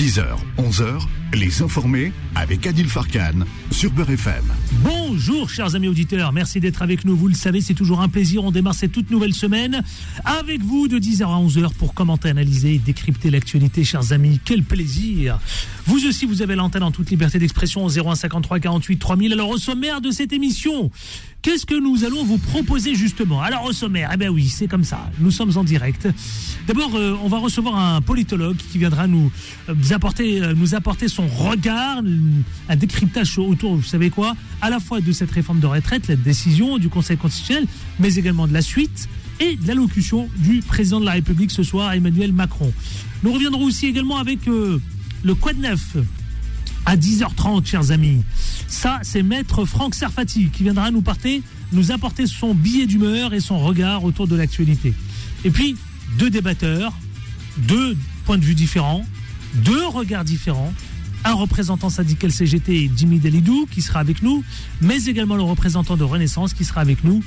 10h, 11h, les informés avec Adil Farkan sur Beurre FM. Bonjour chers amis auditeurs, merci d'être avec nous. Vous le savez, c'est toujours un plaisir. On démarre cette toute nouvelle semaine avec vous de 10h à 11h pour commenter, analyser et décrypter l'actualité, chers amis. Quel plaisir. Vous aussi, vous avez l'antenne en toute liberté d'expression au 0153 48 3000. Alors au sommaire de cette émission, Qu'est-ce que nous allons vous proposer justement Alors au sommaire, eh bien oui, c'est comme ça. Nous sommes en direct. D'abord, euh, on va recevoir un politologue qui viendra nous euh, apporter, euh, nous apporter son regard, un décryptage autour, vous savez quoi, à la fois de cette réforme de retraite, la décision du Conseil constitutionnel, mais également de la suite et de l'allocution du président de la République ce soir, Emmanuel Macron. Nous reviendrons aussi également avec le Quad Neuf à 10h30, chers amis. Ça, c'est Maître Franck Serfati qui viendra nous, nous apporter son billet d'humeur et son regard autour de l'actualité. Et puis, deux débatteurs, deux points de vue différents, deux regards différents. Un représentant syndical CGT, Jimmy Delidou, qui sera avec nous, mais également le représentant de Renaissance qui sera avec nous.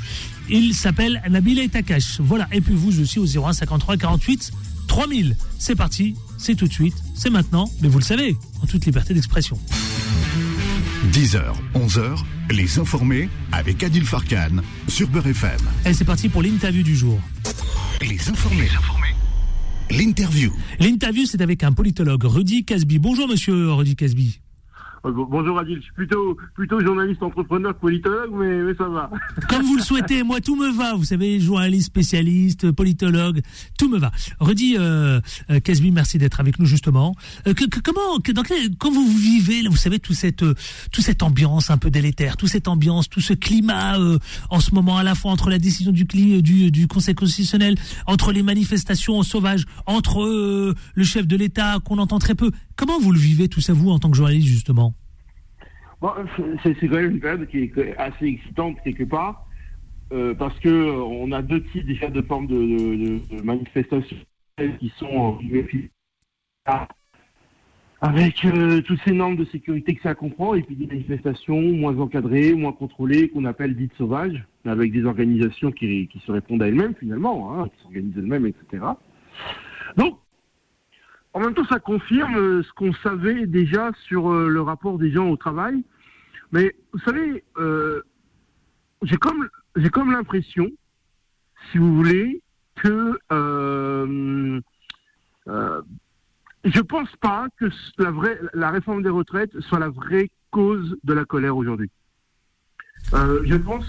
Il s'appelle Nabil Takash. Voilà. Et puis vous aussi au 01 53 48 3000. C'est parti, c'est tout de suite, c'est maintenant, mais vous le savez, en toute liberté d'expression. 10h, 11h, les informés avec Adil Farkan sur Beurre FM. Et c'est parti pour l'interview du jour. Les informés. L'interview. L'interview, c'est avec un politologue, Rudy Casby. Bonjour, monsieur Rudy Casby. Euh, bonjour Adil, je suis plutôt, plutôt journaliste, entrepreneur, politologue, mais, ça va. Comme vous le souhaitez, moi tout me va. Vous savez, journaliste, spécialiste, politologue, tout me va. Redis, euh, euh Casby, merci d'être avec nous justement. Euh, que, comment, vous vivez, vous savez, toute cette, toute cette ambiance un peu délétère, toute cette ambiance, tout ce climat en ce moment à la fois entre la décision du, du, du Conseil constitutionnel, entre les manifestations sauvages, entre le chef de l'État qu'on entend très peu. Comment vous le vivez tout ça, vous, en tant que journaliste, justement? C'est quand même une période qui est assez excitante, quelque part, euh, parce que euh, on a deux types déjà de formes de, manifestations qui sont avec euh, toutes ces normes de sécurité que ça comprend, et puis des manifestations moins encadrées, moins contrôlées, qu'on appelle dites sauvages, avec des organisations qui, se répondent à elles-mêmes finalement, hein, qui s'organisent elles-mêmes, etc. Donc, en même temps, ça confirme euh, ce qu'on savait déjà sur euh, le rapport des gens au travail. Mais vous savez, euh, j'ai comme j'ai comme l'impression, si vous voulez, que euh, euh, je pense pas que la vraie la réforme des retraites soit la vraie cause de la colère aujourd'hui. je pense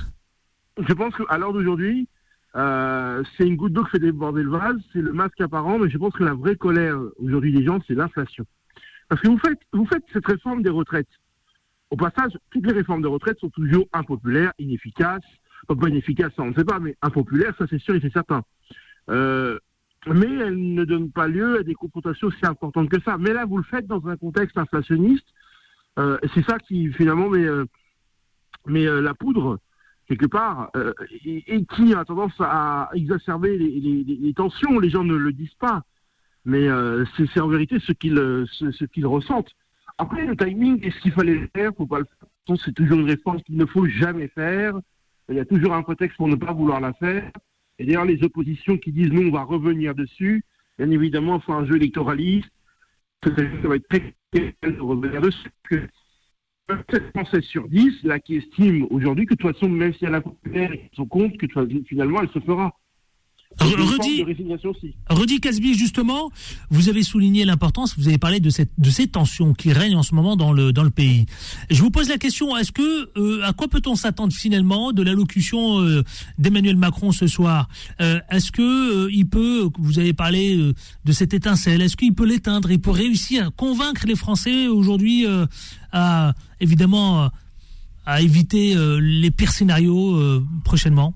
je pense qu'à l'heure d'aujourd'hui, euh, c'est une goutte d'eau qui fait déborder le vase, c'est le masque apparent, mais je pense que la vraie colère aujourd'hui des gens, c'est l'inflation. Parce que vous faites, cette réforme des retraites. Au passage, toutes les réformes de retraite sont toujours impopulaires, inefficaces. pas inefficaces, ça on ne sait pas, mais impopulaires, ça c'est sûr et c'est certain. Euh, mais elles ne donnent pas lieu à des confrontations aussi importantes que ça. Mais là, vous le faites dans un contexte inflationniste. Euh, c'est ça qui finalement met, met euh, la poudre quelque part, euh, et, qui a tendance à exacerber les, tensions. Les gens ne le disent pas, mais euh, c'est en vérité ce qu'ils ce, ressentent. Après, le timing, est-ce qu'il fallait le faire? Faut pas le faire. C'est toujours une réponse qu'il ne faut jamais faire. Il y a toujours un prétexte pour ne pas vouloir la faire. Et d'ailleurs, les oppositions qui disent non, on va revenir dessus, bien évidemment, c'est un jeu électoraliste. Ça va être très de revenir dessus. 7 Français sur 10, là, qui estiment aujourd'hui que de toute façon, même si elle a ils sont compte que finalement, elle se fera. Rudy, Casby, justement, vous avez souligné l'importance, vous avez parlé de, cette, de ces tensions qui règnent en ce moment dans le, dans le pays. Je vous pose la question, est-ce que, euh, à quoi peut-on s'attendre finalement de l'allocution euh, d'Emmanuel Macron ce soir? Euh, Est-ce que il peut, vous avez parlé de cette étincelle, est-ce qu'il peut l'éteindre? Il peut réussir à convaincre les Français aujourd'hui à, évidemment, à éviter les pires scénarios prochainement?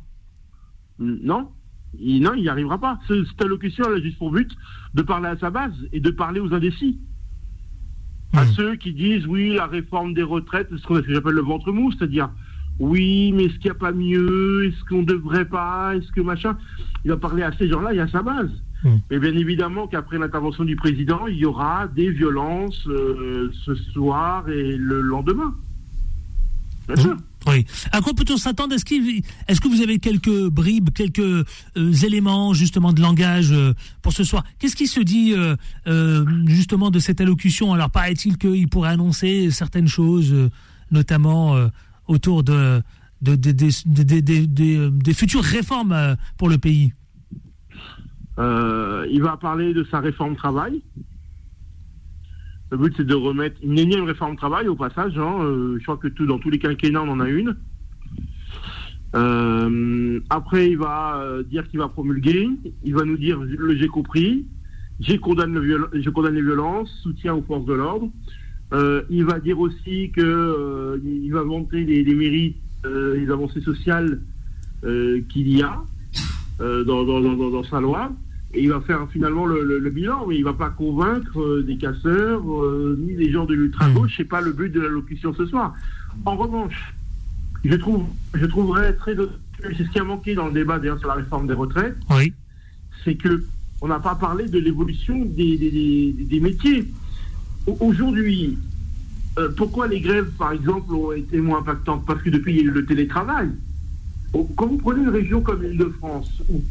Non, non, il n'y arrivera pas. Cette allocution, elle a juste pour but de parler à sa base et de parler aux indécis. À hmm. ceux qui disent, oui, la réforme des retraites, ce que j'appelle le ventre mou, c'est-à-dire, oui, mais est-ce qu'il n'y a pas mieux? Est-ce qu'on ne devrait pas? Est-ce que machin? Il va parler à ces gens-là, y a sa base. Hmm. Mais bien évidemment qu'après l'intervention du président, il y aura des violences euh, ce soir et le lendemain. Bien sûr. Oui. À quoi peut-on s'attendre? Est-ce, est que vous avez quelques bribes, quelques euh, éléments justement de langage euh, pour ce soir? Qu'est-ce qui se dit euh, justement de cette allocution? Alors paraît-il qu'il pourrait annoncer certaines choses, notamment autour de, des futures réformes pour le pays? Il va parler de sa réforme travail. Le but, c'est de remettre une énième réforme travail au passage. Hein. je crois que dans tous les quinquennats, on en a une. Euh, après, il va euh, dire qu'il va promulguer. Il va nous dire le j'ai compris. J'ai je condamne les violences, soutien aux forces de l'ordre. Euh, il va dire aussi que il va vanter les, mérites, les avancées sociales qu'il y a dans, sa loi. Et il va faire finalement le, le, bilan, mais il va pas convaincre des casseurs ni des gens de l'ultra-gauche. C'est pas le but de l'allocution ce soir. En revanche, je trouve, je trouverais très, c'est ce qui a manqué dans le débat d'ailleurs sur la réforme des retraites. Oui. C'est que on n'a pas parlé de l'évolution des, des, des, métiers. Aujourd'hui, euh, pourquoi les grèves, par exemple, ont été moins impactantes? Parce que depuis, il y a eu le télétravail. Quand vous prenez une région comme l'Île-de-France, où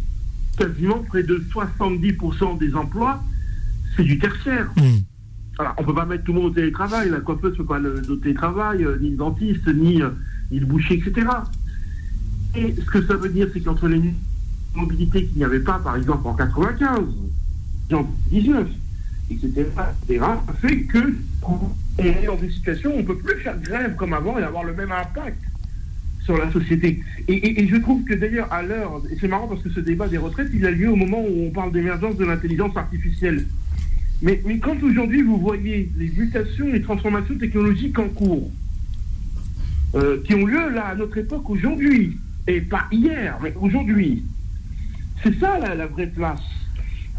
quasiment près de 70% des emplois, c'est du tertiaire. Hmm. Alors, on ne peut pas mettre tout le monde au télétravail. La coiffeuse ne peut pas le, télétravail, euh, ni le dentiste, ni euh, il bouchait, etc. Et ce que ça veut dire, c'est qu'entre les mobilités qu'il n'y avait pas, par exemple, en 95, en 19, etc., etc., fait que on est dans une situation où on ne peut plus faire grève comme avant et avoir le même impact sur la société. Et, je trouve que d'ailleurs, à l'heure, et c'est marrant parce que ce débat des retraites, il a lieu au moment où on parle d'émergence de l'intelligence artificielle. Mais, mais quand aujourd'hui vous voyez les mutations, les transformations technologiques en cours, euh, qui ont lieu là à notre époque aujourd'hui, et pas hier, mais aujourd'hui. C'est ça la, vraie place.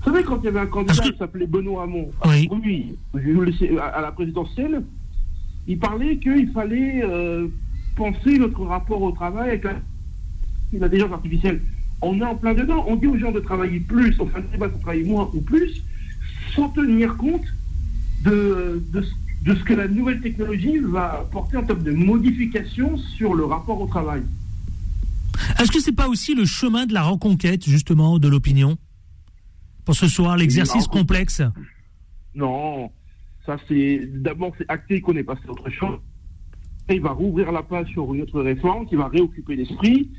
Vous savez, quand il y avait un candidat qui s'appelait Benoît Hamon, oui. à la présidentielle, il parlait qu'il fallait euh, penser notre rapport au travail avec l'intelligence artificielle. On est en plein dedans. On dit aux gens de travailler plus, enfin, de travailler moins ou plus, sans tenir compte de, de ce de ce que la nouvelle technologie va porter en termes de modification sur le rapport au travail. Est-ce que c'est pas aussi le chemin de la reconquête, justement, de l'opinion? Pour ce soir, l'exercice complexe? Non, ça c'est. D'abord, c'est acté qu'on est passé à autre chose. Il va rouvrir la page sur une autre réforme qui va réoccuper l'esprit.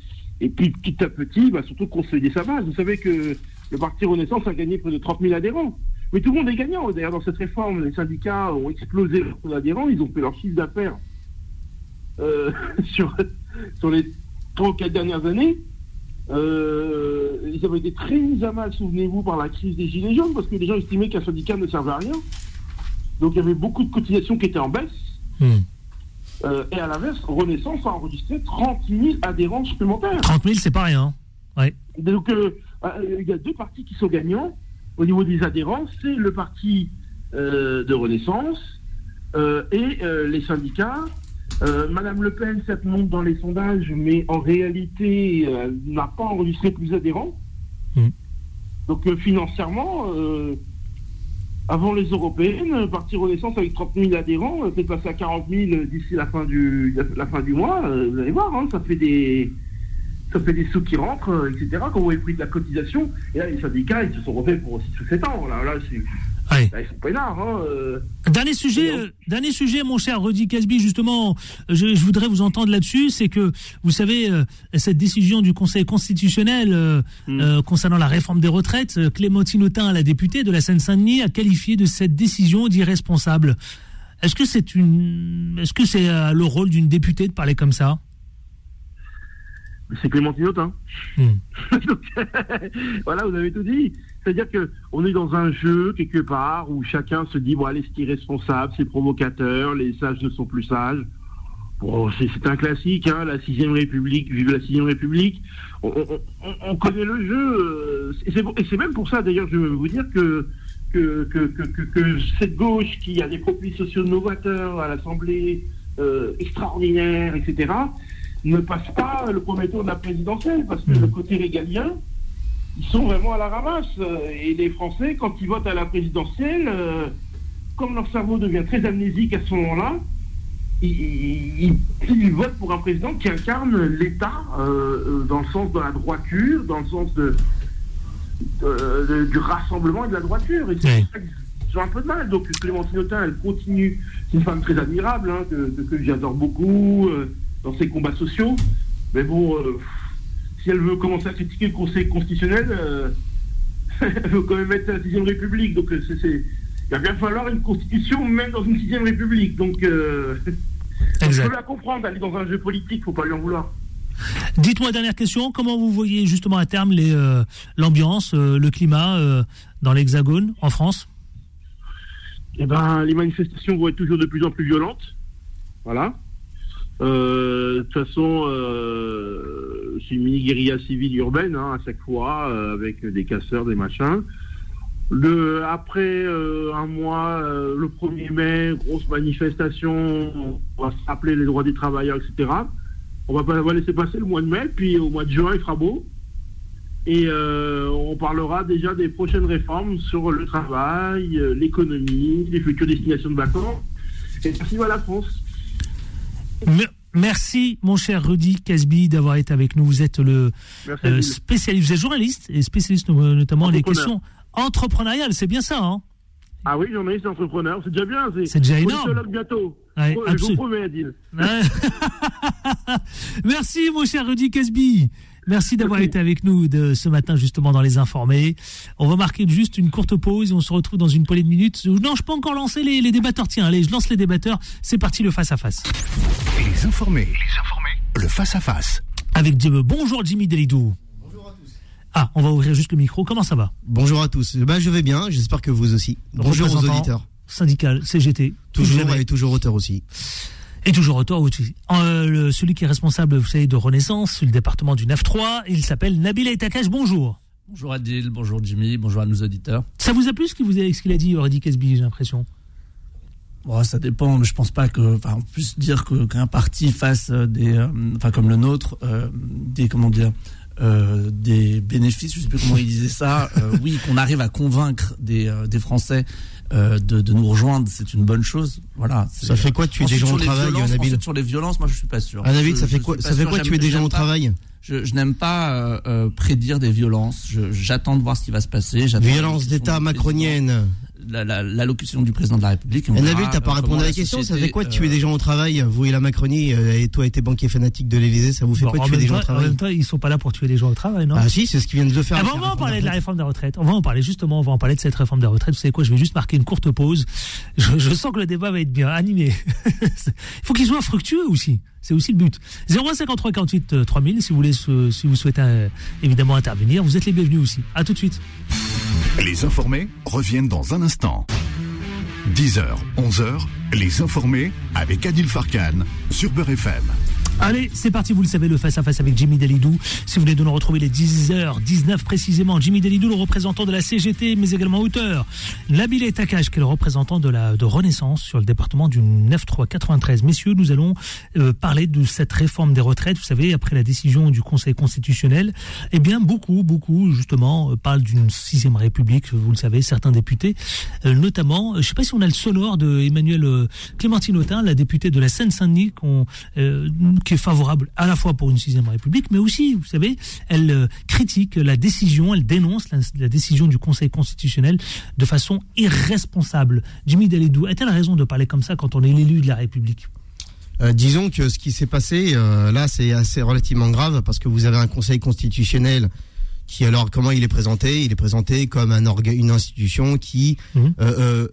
Et puis, petit à petit, il va surtout consolider sa base. Vous savez que le Parti Renaissance a gagné près de 30 000 adhérents. Mais tout le monde est gagnant. D'ailleurs, dans cette réforme, les syndicats ont explosé leurs adhérents. Ils ont fait leur chiffre d'affaires euh, sur, les 3 ou 4 dernières années. Euh, ils avaient été très mis à mal, souvenez-vous, par la crise des Gilets jaunes, parce que les gens estimaient qu'un syndicat ne servait à rien. Donc il y avait beaucoup de cotisations qui étaient en baisse. Hmm. Euh, et à l'inverse, Renaissance a enregistré 30 000 adhérents supplémentaires. 30 000, c'est pas rien. Ouais. Donc il y a deux partis qui sont gagnants au niveau des adhérents, c'est le parti euh, de Renaissance euh, et euh, les syndicats. Madame Le Pen, cette monte dans les sondages, mais en réalité n'a pas enregistré plus d'adhérents. Mmh. Donc financièrement, avant les européennes, Parti Renaissance avec 30 000 adhérents, peut passer à 40 000 d'ici la fin du la fin du mois. vous allez voir, hein, ça fait des ça fait des sous qui rentrent, euh, etc. Quand vous le prix de la cotisation, et là, les syndicats, ils se sont refaits pour 6 ou 7 ans. Là, là sont peinards. Hein, euh. Dernier sujet, euh, dernier sujet, mon cher Rudy Casby, justement, je, voudrais vous entendre là-dessus, c'est que, vous savez, cette décision du Conseil constitutionnel hmm. concernant la réforme des retraites, Clémentine Autain, la députée de la Seine-Saint-Denis, a qualifié de cette décision d'irresponsable. Est-ce que c'est une, est-ce que c'est le rôle d'une députée de parler comme ça? C'est Clémentine Autain. Hmm. voilà, vous avez tout dit. C'est-à-dire que on est dans un jeu quelque part où chacun se dit bon allez c'est irresponsable, c'est provocateur, les sages ne sont plus sages. Bon, c'est un classique, hein, la sixième République, vive la sixième République. On, connaît le jeu, euh, et c'est même pour ça d'ailleurs, je veux vous dire que que, que, que, cette gauche qui a des profils sociaux novateurs à l'Assemblée, euh, extraordinaires, etc., ne passe pas le premier tour de la présidentielle, parce que hmm. le côté régalien, ils sont vraiment à la ramasse. Et les Français, quand ils votent à la présidentielle, euh, comme leur cerveau devient très amnésique à ce moment-là, il, il, vote pour un président qui incarne l'État euh, dans le sens de la droiture, dans le sens de, du rassemblement et de la droiture. Et c'est ont un peu de mal. Donc Clémentine Autain, elle continue. C'est une femme très admirable, hein, que, j'adore beaucoup dans ses combats sociaux. Mais bon, si elle veut commencer à critiquer le Conseil constitutionnel, elle veut quand même mettre la 6 République. Donc c'est il va bien falloir une constitution même dans une sixième république. Donc, euh, je peux la comprendre, aller dans un jeu politique, faut pas lui en vouloir. Dites-moi, dernière question, comment vous voyez justement à terme euh, l'ambiance, euh, le climat dans l'Hexagone, en France? Eh ben, les manifestations vont être toujours de plus en plus violentes. Voilà. De toute façon, c'est une mini-guérilla civile urbaine, hein, à chaque fois, avec des casseurs, des machins. Après euh, un mois, euh, le 1er mai, grosse manifestation, on va se rappeler les droits des travailleurs, etc. On va, laisser passer le mois de mai, puis au mois de juin, il fera beau. Et euh, on parlera déjà des prochaines réformes sur le travail, l'économie, les futures destinations de vacances. Et merci à la France. Merci, mon cher Rudy Casby, d'avoir été avec nous. Vous êtes le spécialiste, vous êtes journaliste et spécialiste notamment des questions entrepreneurial, c'est bien ça, hein? Ah oui, journaliste entrepreneur, c'est déjà bien. C'est déjà énorme. bientôt. je vous promets, Adil. Merci, mon cher Rudy Casby. Merci d'avoir été avec nous de ce matin, justement, dans Les Informés. On va marquer juste une courte pause et on se retrouve dans une poignée de minutes. Non, je peux encore lancer les, les débatteurs. Tiens, allez, je lance les débatteurs. C'est parti, le face-à-face. Les Informés. Les Informés. Le face-à-face. Avec Bonjour, Jimmy Delidou. Ah, on va ouvrir juste le micro. Comment ça va? Bonjour à tous. Bah, je vais bien. J'espère que vous aussi. Bonjour aux auditeurs. Syndical, CGT. Toujours et toujours auteur aussi. Et toujours auteur aussi. Euh, celui qui est responsable, vous savez, de Renaissance, le département du 9-3, il s'appelle Nabil Etakash. Bonjour. Bonjour Adil, bonjour Jimmy, bonjour à nos auditeurs. Ça vous a plu ce qu'il vous a, ce qu'il a dit, Aurélie Casby, j'ai l'impression? Bon, ça dépend, mais je pense pas que, enfin, on puisse dire que qu'un parti fasse des, euh, enfin, comme le nôtre, euh, des, comment dire, euh, des bénéfices, je sais plus comment il disait ça, euh, oui, qu'on arrive à convaincre des, euh, des Français de, de, nous rejoindre, c'est une bonne chose. Voilà. Ça fait quoi tuer des gens au travail, Nabil Sur les violences, moi je suis pas sûr. Ah, David, ça fait quoi Ça fait quoi tuer des gens au travail je, je n'aime pas prédire des violences. J'attends de voir ce qui va se passer. Violence d'État macronienne l'allocution du président de la République. Et Nabil, t'as pas répondu à la question. Ça fait quoi de tuer euh, des gens au travail Vous et la Macronie, euh, et toi, été banquier fanatique de l'Élysée, ça vous fait quoi de tuer des gens au travail En même temps, ils sont pas là pour tuer des gens au travail, non? Ah si, c'est ce qu'ils viennent de faire. Ah, on va en parler de la réforme des retraites. On va en parler justement. On va en parler de cette réforme des retraites. Vous savez quoi Je vais juste marquer une courte pause. Je, sens que le débat va être bien animé. Il faut qu'il soit fructueux aussi. C'est aussi le but. 0153 48 3000 si vous voulez, si vous souhaitez euh, évidemment intervenir. Vous êtes les bienvenus aussi. À tout de suite. Les informés reviennent dans un instant. 10h, 11h, les informés avec Adil Farkan sur Beurre FM. Allez, c'est parti, vous le savez, le face-à-face avec Jimmy Delidou. Si vous voulez de nous retrouver les 10h19 précisément, Jimmy Delidou, le représentant de la CGT, mais également auteur. Nabil Takash, qui est le représentant de la de Renaissance sur le département du 9-3-93. Messieurs, nous allons euh, parler de cette réforme des retraites. Vous savez, après la décision du Conseil constitutionnel, eh bien, beaucoup, beaucoup, justement, euh, parlent d'une sixième république. Vous le savez, certains députés, euh, notamment, je ne sais pas si on a le sonore de Emmanuel Clémentine Autain, la députée de la Seine-Saint-Denis, qui est favorable à la fois pour une sixième république, mais aussi, vous savez, elle euh, critique la décision, elle dénonce la, décision du Conseil constitutionnel de façon irresponsable. Jimmy Dalidou, a-t-elle raison de parler comme ça quand on est l'élu de la République? Euh, disons que ce qui s'est passé euh, là, c'est assez relativement grave parce que vous avez un Conseil constitutionnel qui alors comment il est présenté? Il est présenté comme un une institution qui mmh.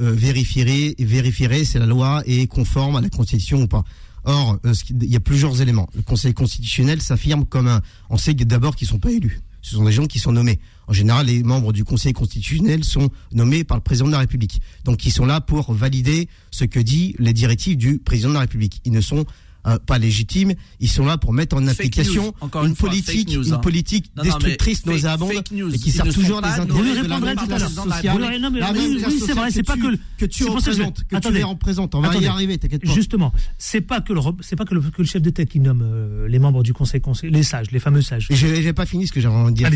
vérifierait, vérifierait si la loi est conforme à la Constitution ou pas. Or, euh, il y a plusieurs éléments. Le Conseil constitutionnel s'affirme comme un. On sait d'abord qu'ils sont pas élus. Ce sont des gens qui sont nommés. En général, les membres du Conseil constitutionnel sont nommés par le président de la République. Donc, ils sont là pour valider ce que dit les directives du président de la République. Ils ne sont euh, pas légitimes. Ils sont là pour mettre en application une, politique, une hein. politique destructrice, nauséabonde, et qui sert toujours les intérêts de la même sociale. Oui, c'est vrai, c'est pas que que tu représentes, que tu les représentes. On va y arriver, t'inquiète pas. Justement, c'est pas que le c'est pas que le, que le chef d'État qui nomme euh, les membres du Conseil, les sages, les fameux sages. J'ai pas fini ce que j'avais envie de dire.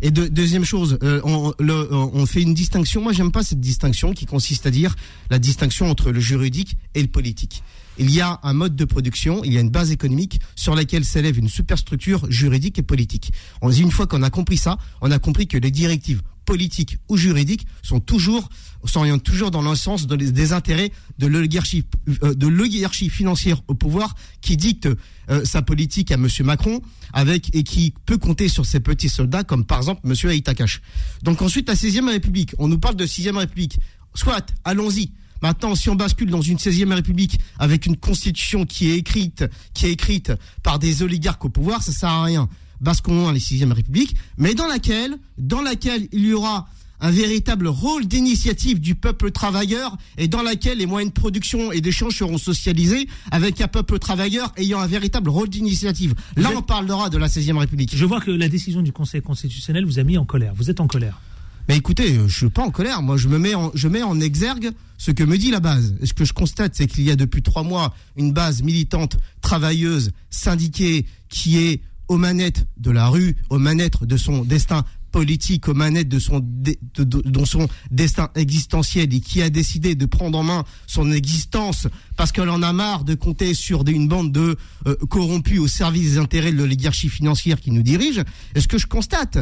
Et de, deuxième chose, euh, on, on fait une distinction. Moi, j'aime pas cette distinction qui consiste à dire la distinction entre le juridique et le politique. Il y a un mode de production, il y a une base économique sur laquelle s'élève une superstructure juridique et politique. On dit une fois qu'on a compris ça, on a compris que les directives politiques ou juridiques sont toujours s'orientent toujours dans le sens des intérêts de l'oligarchie euh, de l'oligarchie financière au pouvoir qui dicte euh, sa politique à monsieur Macron avec et qui peut compter sur ses petits soldats comme par exemple monsieur Aïtakash. Donc ensuite la 16e République, on nous parle de 6e République. Soit, allons-y. Maintenant, si on bascule dans une 16e République avec une constitution qui est écrite, qui est écrite par des oligarques au pouvoir, ça sert à rien. Basculons à la 6e République, mais dans laquelle, dans laquelle il y aura un véritable rôle d'initiative du peuple travailleur et dans laquelle les moyens de production et d'échange seront socialisés avec un peuple travailleur ayant un véritable rôle d'initiative. Là, on parlera de la 16e République. Je vois que la décision du Conseil constitutionnel vous a mis en colère. Vous êtes en colère. Mais écoutez, je suis pas en colère. Moi, je me mets en, je mets en exergue ce que me dit la base. Et ce que je constate, c'est qu'il y a depuis trois mois une base militante, travailleuse, syndiquée, qui est aux manettes de la rue, aux manettes de son destin politique, aux manettes de son, de, son destin existentiel et qui a décidé de prendre en main son existence parce qu'elle en a marre de compter sur une bande de euh, corrompus au service des intérêts de l'oligarchie financière qui nous dirige. Et ce que je constate,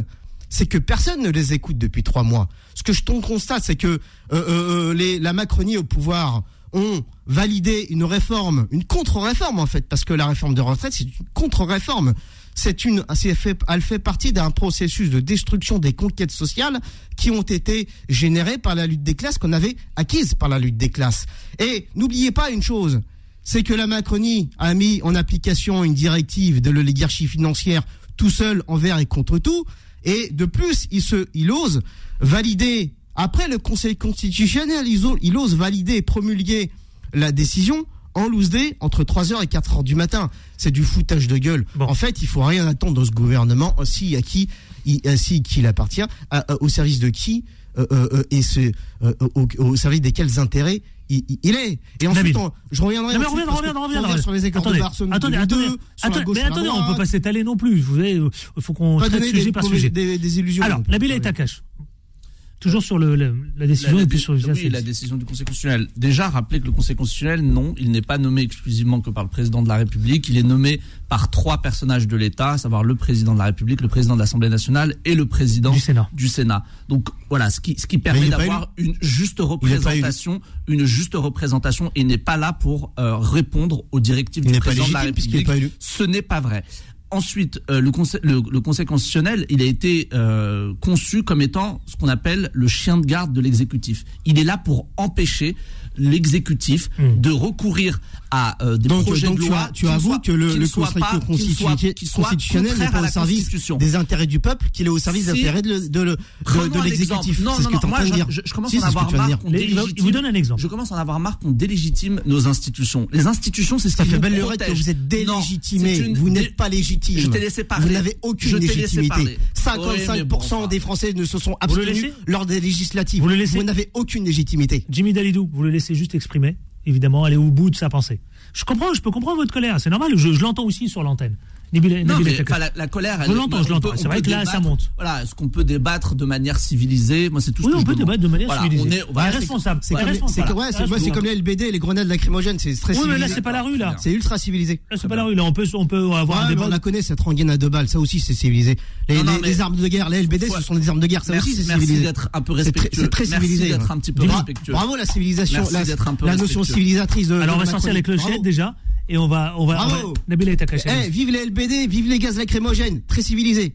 c'est que personne ne les écoute depuis trois mois. Ce que je constate, c'est que euh, euh, euh, les, la Macronie au pouvoir ont validé une réforme, une contre-réforme en fait, parce que la réforme de retraite, c'est une contre-réforme. C'est une, fait, elle fait partie d'un processus de destruction des conquêtes sociales qui ont été générées par la lutte des classes qu'on avait acquises par la lutte des classes. Et n'oubliez pas une chose, c'est que la Macronie a mis en application une directive de l'oligarchie financière tout seul envers et contre tout. Et de plus, il, se, il ose valider, après le Conseil constitutionnel, il ose, valider et promulguer la décision en loose day entre 3h et 4h du matin. C'est du foutage de gueule. En fait, il faut rien attendre de ce gouvernement, aussi à qui il, ainsi qu'il appartient, au service de qui euh, euh, euh, et ce, au, au, service desquels intérêts il, est. Et ensuite, je reviendrai. sur les écarts attendez, de Barcelone. Attendez, attendez, attendez mais attendez, on peut pas s'étaler non plus. Il faut qu'on traite sujet par sujet. Des, des illusions. Alors, la Billa est à cache. Toujours sur le, la, décision la, et puis sur oui, la décision du Conseil constitutionnel. Déjà, rappeler que le Conseil constitutionnel, non, il n'est pas nommé exclusivement que par le président de la République. Il est nommé par trois personnages de l'État, à savoir le président de la République, le président de l'Assemblée nationale et le président du Sénat. Du Sénat. Donc voilà, ce qui, ce qui permet d'avoir une juste représentation, une juste représentation, et n'est pas là pour euh, répondre aux directives du président de la République. Ce n'est pas vrai. Ensuite, euh, le, conseil, le, Conseil constitutionnel, il a été euh, conçu comme étant ce qu'on appelle le chien de garde de l'exécutif. Il est là pour empêcher l'exécutif hmm. de recourir à euh, des projets de loi. Tu, avoues que le, le Conseil constitutionnel n'est pas au service des intérêts du peuple, qu'il est au service des intérêts de, de, de, l'exécutif. Non, non, non, moi, je, je, commence à en avoir marre qu'on vous donne un exemple. Je commence à en avoir marre qu'on délégitime nos institutions. Les institutions, c'est ce qui fait belle lurette que vous êtes délégitimé. Vous n'êtes pas légitime. Je t'ai laissé parler. Vous n'avez aucune légitimité. 55% des Français ne se sont abstenus lors des législatives. Vous n'avez aucune légitimité. Jimmy Dalidou, vous le laissez juste exprimer, évidemment, aller au bout de sa pensée. Je comprends, je peux comprendre votre colère, c'est normal, je l'entends aussi sur l'antenne non, mais, la, la, colère. Je l'entends, je l'entends. C'est vrai que là, ça monte. Voilà, est-ce qu'on peut débattre de manière civilisée? Moi, c'est tout ce oui, que on peut débattre de manière voilà, civilisée. On est, responsable. C'est comme, c'est comme les LBD les grenades lacrymogènes. C'est très civilisé. Oui, mais là, c'est pas la rue, là. C'est ultra civilisé. Là, c'est pas la rue. Là, on peut, on peut avoir un débat. On la connaît, cette rengaine à deux balles. Ça aussi, c'est civilisé. Les armes de guerre, les LBD, ce sont des armes de guerre. Ça aussi, c'est civilisé. Merci d'être un peu respectueux. C'est très civilisé. d'être un petit peu respectueux. Bravo, la civilisation. La notion civilisatrice de. Alors, on va sortir les clochettes déjà et on va on va, Bravo. Nabila est Eh, vive les LBD, vive les gaz lacrymogènes, très civilisés.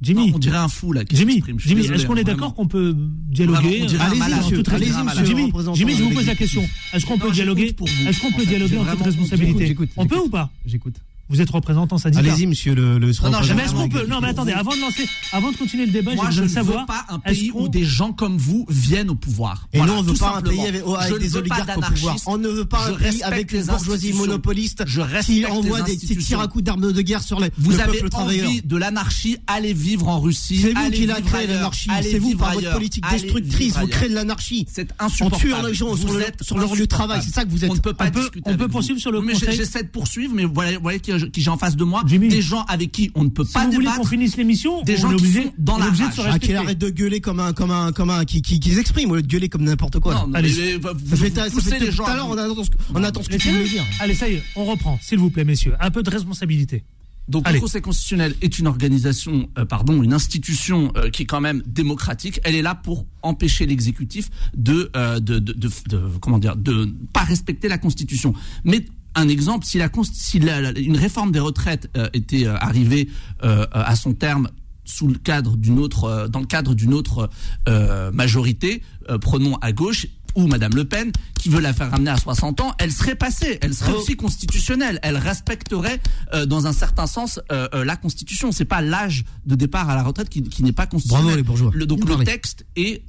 Jimmy, on dirait un fou là. Jimmy, Jimmy est-ce qu'on est d'accord qu'on peut dialoguer Allez-y, monsieur. Allez-y, monsieur. Jimmy, Jimmy, je vous pose la question. Est-ce qu'on peut dialoguer Est-ce qu'on peut dialoguer en toute responsabilité On peut ou pas J'écoute. Vous êtes représentant syndical. Allez-y, monsieur le, le Non, non, mais est-ce qu'on peut Non, mais attendez, avant de lancer, avant de continuer le débat, besoin de savoir. Veux pas un pays où des gens comme vous viennent au pouvoir. Et voilà, non, on ne veut pas un pays avec, des oligarques au pouvoir. On ne veut pas un pays avec une bourgeoisie monopoliste qui envoie des tirs à coups d'armes de guerre sur les Vous avez travailleur. envie de l'anarchie, allez vivre en Russie. C'est vous qui l'avez créé l'anarchie. C'est vous par votre politique destructrice, vous créez de l'anarchie. C'est insupportable. On tue les gens sur leur lieu de travail. C'est ça que vous êtes. On ne peut pas discuter. On peut poursuivre sur le conseil. J'essaie de poursuivre, mais vous voyez qu'il que, qui j'ai en face de moi, Jimmy. des gens avec qui on ne peut Si pas vous voulez débattre. qu'on finisse l'émission, des gens qui sont dans la rage. se Ah, qu'il arrête de gueuler comme un, comme un, comme un, qui, qui, qui s'exprime au lieu de gueuler comme n'importe quoi. Non, non, Allez. mais, vous, Ça fait, vous ça fait poussez les tout gens à à l'heure, bout. on attend ce, on attend ce que tu veux dire. Allez, ça y est, on reprend, s'il vous plaît, messieurs. Un peu de responsabilité. Donc Allez. le Conseil constitutionnel est une organisation, euh, pardon, une institution euh, qui est quand même démocratique. Elle est là pour empêcher l'exécutif de, euh, de, de, de, de- comment dire, de pas respecter la Constitution. Mais un exemple, si, la, si la- la- une réforme des retraites euh, était euh, arrivée euh, à son terme sous le cadre d'une autre, euh, dans le cadre d'une autre euh, majorité, euh, prenons à gauche ou Madame Le Pen, qui veut la faire ramener à 60 ans, elle serait passée, elle serait Oh. aussi constitutionnelle, elle respecterait euh, dans un certain sens euh, euh, la Constitution. C'est pas l'âge de départ à la retraite qui, qui n'est pas constitutionnel. Bravo, les bourgeois. Le, donc le texte est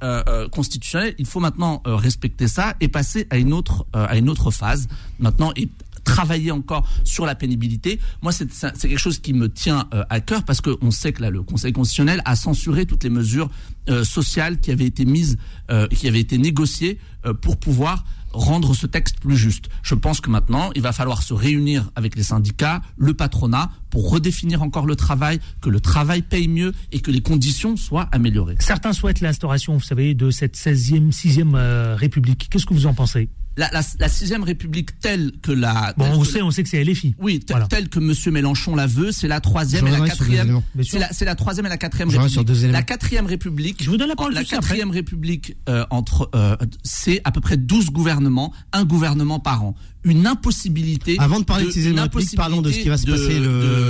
constitutionnel. Il faut maintenant euh, respecter ça et passer à une autre euh, à une autre phase. Maintenant et travailler encore sur la pénibilité. Moi, c'est quelque chose qui me tient euh, à cœur parce qu'on sait que là, le Conseil constitutionnel a censuré toutes les mesures euh, sociales qui avaient été mises, euh, qui avaient été négociées pour pouvoir rendre ce texte plus juste. Je pense que maintenant, il va falloir se réunir avec les syndicats, le patronat, pour redéfinir encore le travail, que le travail paye mieux et que les conditions soient améliorées. Certains souhaitent l'instauration, vous savez, de cette 16e, 6e euh, République. Qu'est-ce que vous en pensez? La, la, la sixième République telle que la... Bon, telle on que sait, on sait que c'est LFI. Oui, te- Voilà. tel que Monsieur Mélenchon la veut, c'est la troisième et la quatrième. C'est la, troisième et la quatrième République. La quatrième République. Je vous donne la parole La quatrième République euh, entre, euh, c'est à peu près 12 gouvernements, un gouvernement par an. Une impossibilité. Avant de parler de une République, parlons de ce qui va se impossibilité passer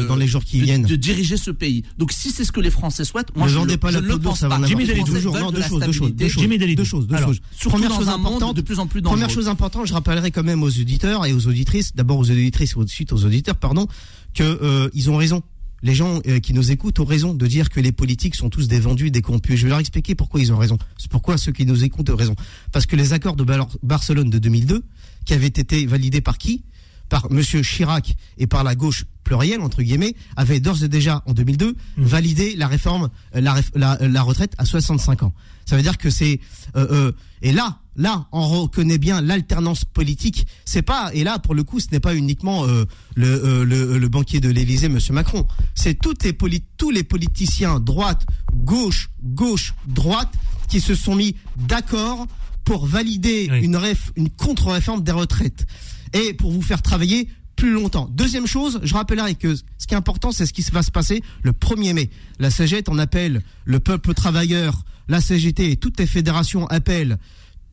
le- dans les jours qui de- viennent. De diriger ce pays. Donc si c'est ce que les Français souhaitent, moi Ne je, le- pas je ne le de pense pas. Jimmy fait Dalidou, deux Les jours. Français Non, deux de choses, deux choses, deux choses. Jimmy. Deux choses, deux Alors, choses. Première chose importante, de plus en plus Première chose importante, je rappellerai quand même aux auditeurs et aux auditrices, d'abord aux auditrices et ensuite aux auditeurs, pardon, que euh, ils ont raison. Les gens euh, qui nous écoutent ont raison de dire que les politiques sont tous des vendus, des corrompus. Je vais leur expliquer pourquoi ils ont raison. C'est pourquoi ceux qui nous écoutent ont raison. Parce que les accords de Bar- Barcelone de 2002, qui avaient été validés par qui? Par Monsieur Chirac et par la gauche plurielle entre guillemets, avaient d'ores et déjà en 2002 validé la réforme, euh, la, la, la retraite à 65 ans. Ça veut dire que c'est euh, euh, et là, là, on reconnaît bien l'alternance politique. C'est pas et là pour le coup, ce n'est pas uniquement euh, le, euh, le le banquier de l'Élysée, Monsieur Macron. C'est toutes les tous les politiciens droite, gauche, gauche, droite qui se sont mis d'accord pour valider Oui. une ref, une contre-réforme des retraites et pour vous faire travailler plus longtemps. Deuxième chose, je rappellerai que ce qui est important, c'est ce qui va se passer le 1er mai. La CGT en appelle le peuple travailleur, la CGT et toutes les fédérations appellent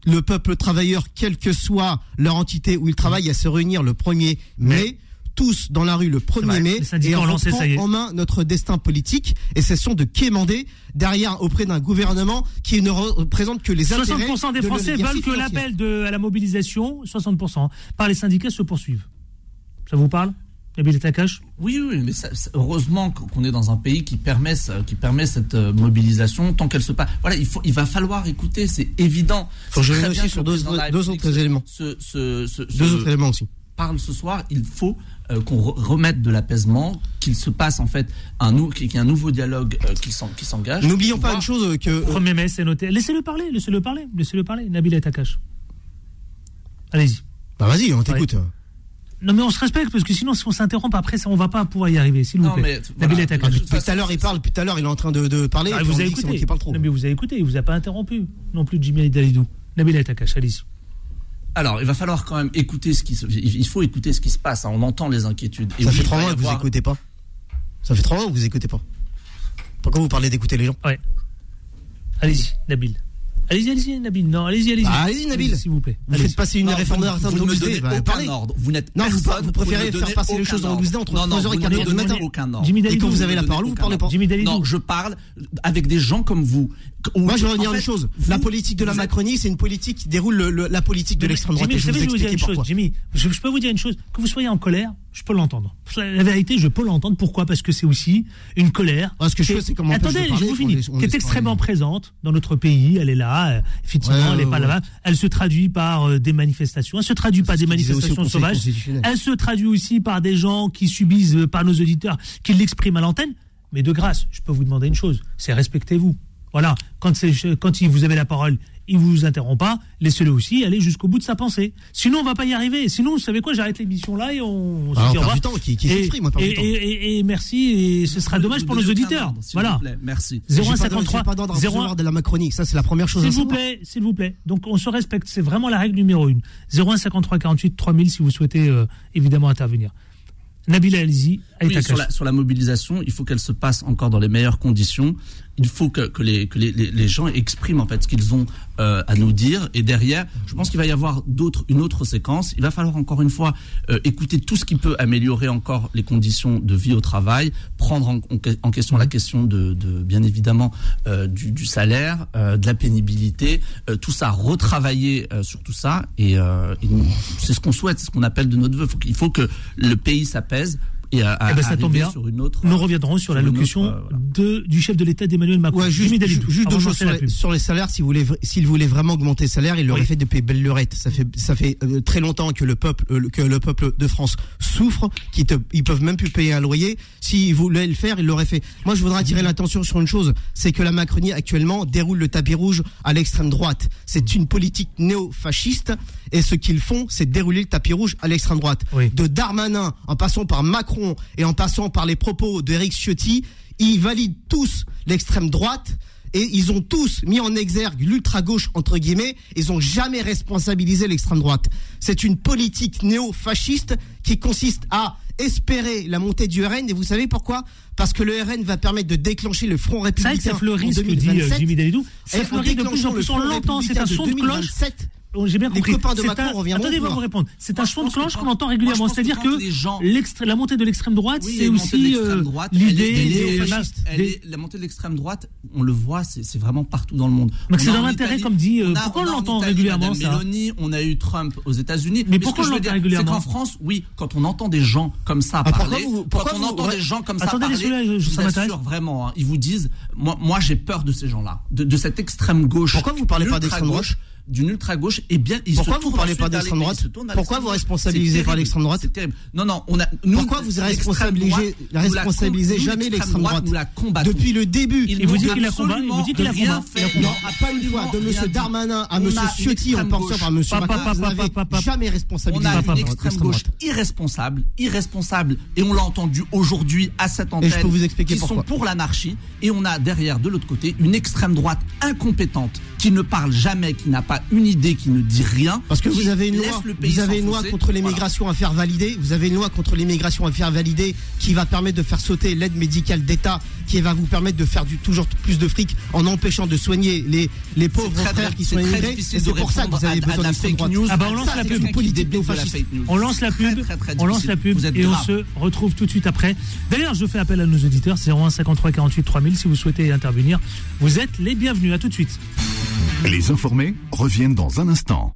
le peuple travailleur, quelle que soit leur entité où ils travaillent, à se réunir le 1er mai. Tous dans la rue le 1er vrai, mai et on lancé, reprend ça y est. en main notre destin politique et cessons de quémander derrière auprès d'un gouvernement qui ne représente que les intérêts 60% des de Français veulent que l'appel à la mobilisation, 60%, par les syndicats se poursuive. Ça vous parle Nabil Takash Oui, oui, mais ça- ça- heureusement qu'on est dans un pays qui permet, ça- qui permet cette euh, mobilisation tant qu'elle se passe. Voilà, il, faut, il va falloir écouter, c'est évident. Faut que je aussi sur deux- autres éléments. Deux autres éléments aussi. Parle ce soir, il faut euh, qu'on re- remette de l'apaisement, qu'il se passe en fait un, qu'il y ait un nouveau dialogue euh, qui s'en- qui s'engage. N'oublions pas une chose que 1er mai, c'est noté. Laissez-le parler, laissez-le parler, laissez-le parler. Nabil Takash. Allez-y. bah vas-y, on t'écoute. Non mais on se respecte parce que sinon si on s'interrompt après ça on va pas pouvoir y arriver s'il vous plaît. mais Nabil voilà. Depuis tout à l'heure, il parle, depuis tout à l'heure, il est en train de, de parler. Ah, et vous avez écouté. qui parle trop. Non, mais vous avez écouté, il vous a pas interrompu non plus Jimmy Dalidou. Nabil Takash, allez-y. Alors, il va falloir quand même écouter ce qui se, il faut écouter ce qui se passe. hein. On entend les inquiétudes. Et Ça oui, fait trois mois que vous avoir- écoutez pas. Ça fait trois mois que vous écoutez pas. Pourquoi vous parlez d'écouter les gens? Ouais. Allez-y, Nabil. Allez-y, allez-y, Nabil. Non, allez-y, allez-y. Bah, allez-y, Nabil. S'il vous plaît. Vous faites passer une Non, réforme de vous, la vous ne donnez bah, aucun parlez. ordre. Vous n'êtes Non, vous, préférez faire passer les choses dans. Wisdom entre Non, non, 3h et vous ne 4h me du matin. aucun ordre. Jimmy Et Dalidou. quand vous avez la parole, vous parlez pas. Jimmy Dalidou. Non, je parle avec des gens comme vous. Moi, je veux en dire fait, une chose. vous- La politique de la Macronie, c'est une politique qui déroule le- le- la politique de l'extrême droite. Jimmy, Et je vais vous vais dire une chose. Jimmy. Je, peux vous dire une chose. Que vous soyez en colère, je peux l'entendre. La, vérité, je peux l'entendre. Pourquoi? Parce que c'est aussi une colère. Ah, ce que je qui fais, est- c'est comment on peut Attendez, je vous finis. qui est extrêmement présente dans notre pays. Elle est là. Effectivement, elle n'est pas là-bas. Elle se traduit par euh, des manifestations. Elle se traduit par des manifestations sauvages. Elle se traduit aussi par des gens qui subissent, euh, par nos auditeurs, qui l'expriment à l'antenne. Mais de grâce, je peux vous demander une chose. C'est respectez-vous. Voilà, quand, il- vous avez la parole, il vous interrompt pas, laissez-le aussi aller jusqu'au bout de sa pensée. Sinon, on va pas y arriver. Sinon, vous savez quoi, j'arrête l'émission là et on, se dit au revoir. qui- qui s'exprime, et, et- et- et merci, et ce sera dommage pour nos auditeurs. Voilà. vous plaît. Merci. J'ai pas d'ordre- 0153 j'ai pas d'ordre à 01 recevoir de la Macronie. Ça, c'est la première chose S'il vous plaît, s'il vous plaît. Donc on se respecte, c'est vraiment la règle numéro une. 01 53 48 3000 si vous souhaitez euh, évidemment intervenir. Nabil Alizi, Oui, sur, la, sur la mobilisation, il faut qu'elle se passe encore dans les meilleures conditions. Il faut que, que, les, que les, les, les gens expriment en fait ce qu'ils ont euh, à nous dire. Et derrière, je pense qu'il va y avoir d'autres, une autre séquence. Il va falloir encore une fois euh, écouter tout ce qui peut améliorer encore les conditions de vie au travail, prendre en, en, question la question de, de bien évidemment euh, du, du salaire, euh, de la pénibilité, euh, tout ça, retravailler euh, sur tout ça. Et, euh, et c'est ce qu'on souhaite, c'est ce qu'on appelle de notre vœu. Qu'il faut que le pays s'apaise et à, à Eh ben, ça tombe bien. sur une autre. Nous reviendrons sur, sur la une locution autre, euh, voilà. de, du chef de l'État d'Emmanuel Macron. Ouais, juste, juste deux choses lancer sur les, pub. sur les salaires. S'il voulait, s'il voulait vraiment augmenter les salaires, il l'aurait Oui. fait depuis belle lurette. Ça fait, ça fait euh, très longtemps que le peuple, euh, que le peuple de France souffre, qu'ils te, ils peuvent même plus payer un loyer. S'il voulait le faire, il l'aurait fait. Moi, je voudrais attirer l'attention sur une chose, c'est que la Macronie actuellement déroule le tapis rouge à l'extrême droite. C'est une politique néo-fasciste et ce qu'ils font, c'est dérouler le tapis rouge à l'extrême droite. Oui. De Darmanin, en passant par Macron et en passant par les propos d'Éric Ciotti, ils valident tous l'extrême droite et ils ont tous mis en exergue l'ultra-gauche, entre guillemets, ils ont jamais responsabilisé l'extrême droite. C'est une politique néo-fasciste qui consiste à espérer la montée du RN, et vous savez pourquoi? Parce que le RN va permettre de déclencher le Front C'est vrai républicain que ça fleurit en ce que dit euh, 2027. Jimmy Dalidou. Et Ça en fleurit de plus déclenchant en le plus, on Front l'entend, c'est un républicain son de de cloche. 2027. J'ai bien Les compris. copains de Macron un- reviendront Attendez, on va pouvoir. vous répondre. C'est un son de que cloche qu'on entend régulièrement. que C'est-à-dire que les gens- l'extré- la montée de l'extrême droite, Oui, c'est la montée de aussi l'extrême euh, l'idée la montée de l'extrême droite, on le voit, c'est vraiment partout dans le monde. Mais c'est dans l'intérêt, comme dit, euh, on a- pourquoi on l'entend régulièrement, Madame ça Meloni, on a eu Trump aux États-Unis. Mais ce pourquoi que je on veux dire, l'entend régulièrement C'est qu'en France, oui, quand on entend des gens comme ça Ah, pourquoi parler, vous- pourquoi quand on entend des gens comme Attendez, ça parler, je- vous m'intéresse. assure vraiment, hein, ils vous disent, moi, moi j'ai peur de ces gens-là, de, de cette extrême gauche. Pourquoi vous parlez pas d'extrême Ultra-gauche, d'une ultra gauche et bien ils Pourquoi se vous parlez pas d'extrême droite Pourquoi vous responsabilisez pas l'extrême droite C'est terrible. Non non, on a nous, Pourquoi vous responsabilisez, la responsabilisez jamais l'extrême droite. Depuis le début. Il vous n'ont dit qu'il la combat, vous dit qu'il la rien combat. Non, pas une fois, de dit. Darmanin à On monsieur a une Ciotti en gauche. par Papa, Macron, jamais On responsabilisé a par une extrême gauche irresponsable, irresponsable, et on l'a entendu aujourd'hui à cette antenne. je peux vous expliquer qui pourquoi. sont pour l'anarchie, et on a derrière de l'autre côté une extrême droite incompétente qui ne parle jamais, qui n'a pas une idée, qui ne dit rien. Parce que vous avez une loi, vous avez une loi contre l'immigration à faire valider. Vous avez une loi contre l'immigration à faire valider qui va permettre de faire sauter l'aide médicale d'État, qui va vous permettre de faire du toujours plus de fric en empêchant de soigner les les pauvres très, frères qui sont très immigrés. Et c'est pour ça que vous avez à- à besoin la d'extrême fake droite. news. Ah bah, on lance Ça, la pub. quelqu'un qui Politique débute de la néofasciste. fake news. On lance la pub, Très, très, très on lance la pub et on se retrouve tout de suite après. D'ailleurs, je fais appel à nos auditeurs 01 53 48 3000 si vous souhaitez intervenir. Vous êtes les bienvenus. À tout de suite. Les informés reviennent dans un instant.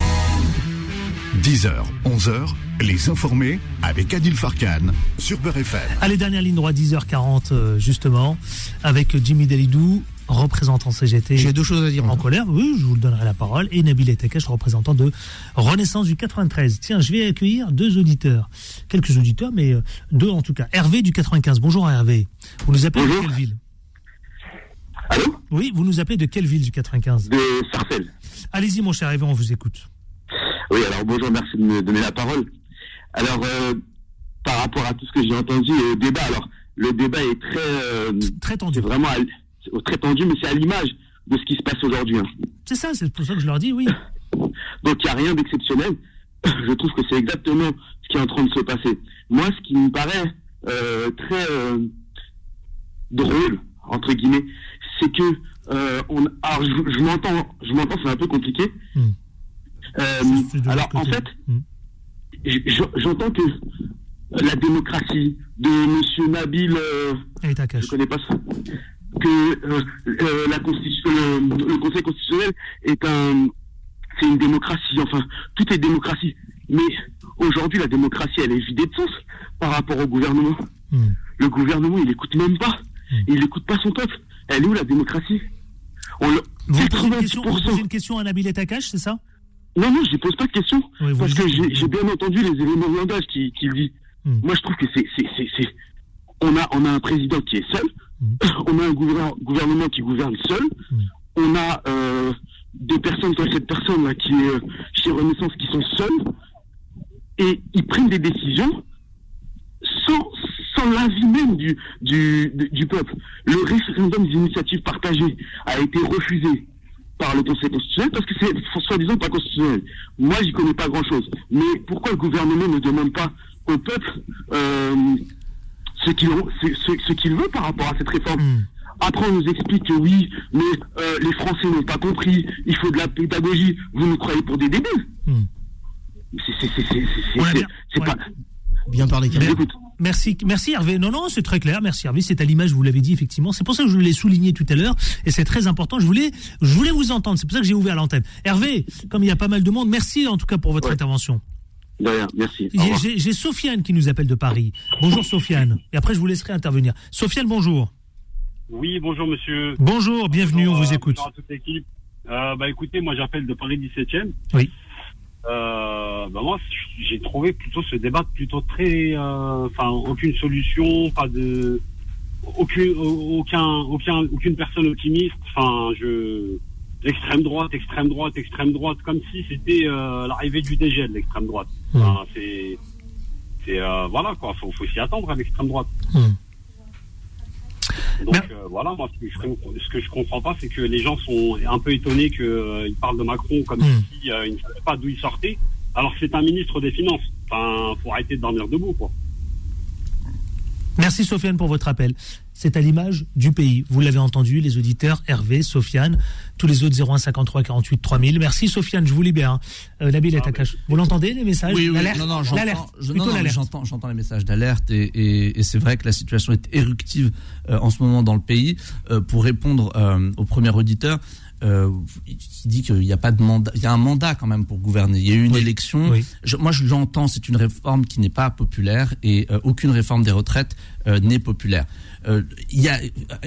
10h, 11h, les informés avec Adil Farkan sur Beurre FM. Allez, dernière ligne droite 10h40 euh, justement avec Jimmy Dalidou, représentant CGT. J'ai deux choses à dire. en colère, oui, je vous le donnerai la parole, et Nabil Etekash, représentant de Renaissance du 93. Tiens, je vais accueillir deux auditeurs, quelques auditeurs, mais euh, deux en tout cas. Hervé du 95, bonjour Hervé. Vous nous appelez de quelle ville? Allô? Oui, vous nous appelez de quelle ville du 95 De Sarcelles. Allez-y mon cher Hervé, on vous écoute. Oui, alors bonjour, merci de me donner la parole. Alors, euh, par rapport à tout ce que j'ai entendu et au débat, alors, le débat est très, euh, Très tendu. vraiment à- très tendu, mais c'est à l'image de ce qui se passe aujourd'hui. hein. C'est ça, c'est pour ça que je leur dis, oui. Donc, il n'y a rien d'exceptionnel. Je trouve que c'est exactement ce qui est en train de se passer. Moi, ce qui me paraît euh, très euh, drôle, entre guillemets, c'est que euh, on, alors je, je m'entends, je m'entends, c'est un peu compliqué. Hmm. Euh, C'est de l'autre alors en fait, Hmm. j'entends que la démocratie de Monsieur Nabil, euh, je connais pas ça, que euh, euh, la constitution, le, Conseil constitutionnel est un, c'est une démocratie. Enfin, tout est démocratie. Mais aujourd'hui, la démocratie, elle est vidée de sens par rapport au gouvernement. Hmm. Le gouvernement, il écoute même pas. Hmm. Il écoute pas son peuple. Elle est où la démocratie? On le- Vous posez, une question, vous 90%. posez une question à Nabil Etakash, c'est ça? Non, non, je pose pas de question. Oui, parce que j'ai bien entendu les éléments de langage qu'il qu'il dit. Hmm. Moi, je trouve que c'est, on a, on a un président qui est seul Mm. On a un gouvernement qui gouverne seul. Mm. On a euh, des personnes comme cette personne-là qui est euh, chez Renaissance qui sont seules. Et ils prennent des décisions sans, sans l'avis même du, du, du peuple. Le référendum des initiatives partagées a été refusé par le Conseil constitutionnel parce que c'est soi-disant pas constitutionnel. Moi, j'y connais pas grand-chose. Mais pourquoi le gouvernement ne demande pas au peuple euh, ce qu'il ce, veut par rapport à cette réforme hmm. Après, on nous explique que oui, mais euh, les Français n'ont pas compris, il faut de la pédagogie. Vous nous croyez pour des débiles hmm. C'est pas... Bien parlé, Merci, merci Hervé. Non, non, c'est très clair. Merci Hervé. C'est à l'image, vous l'avez dit effectivement. C'est pour ça que je l'ai souligné tout à l'heure, et c'est très important. Je voulais, je voulais vous entendre. C'est pour ça que j'ai ouvert l'antenne. Hervé, comme il y a pas mal de monde, merci en tout cas pour votre intervention. De merci. J'ai Sofiane qui nous appelle de Paris. Bonjour Sofiane. Et après, je vous laisserai intervenir. Sofiane, bonjour. Oui, bonjour monsieur. Bonjour, bienvenue, on vous écoute. Bonjour à toute l'équipe. Euh, bah écoutez, moi j'appelle de Paris 17e. Oui. Euh, bah moi, j'ai trouvé plutôt ce débat plutôt très, euh, enfin, aucune solution, pas de, aucun, aucun, aucun, aucune personne optimiste. Enfin, je, extrême droite, extrême droite, extrême droite, comme si c'était euh, l'arrivée du dégel, l'extrême droite. Mmh. Enfin, c'est, c'est, euh, voilà quoi, faut, faut s'y attendre à l'extrême droite. Mmh. Donc euh, voilà, moi ce que, je, ce que je comprends pas, c'est que les gens sont un peu étonnés qu'ils euh, parlent de Macron comme s'ils euh, ne savaient pas d'où il sortait, alors que c'est un ministre des Finances. Enfin, faut arrêter de dormir debout, quoi. Merci Sofiane pour votre appel. C'est à l'image du pays. Vous l'avez entendu, les auditeurs, Hervé, Sofiane, tous les autres 01 53 48 3000. Merci Sofiane, je vous libère. Hein. Euh, est à cache. Vous l'entendez les messages? Oui, oui, non, non, j'entends, j'entends les messages d'alerte et, et, c'est vrai que la situation est éruptive euh, en ce moment dans le pays. Euh, pour répondre euh, au premier auditeur, euh, qui dit qu'il n'y a pas de mandat, il y a un mandat quand même pour gouverner. Il y a eu une élection. Je, moi, je l'entends, c'est une réforme qui n'est pas populaire et euh, aucune réforme des retraites euh, n'est populaire. Euh,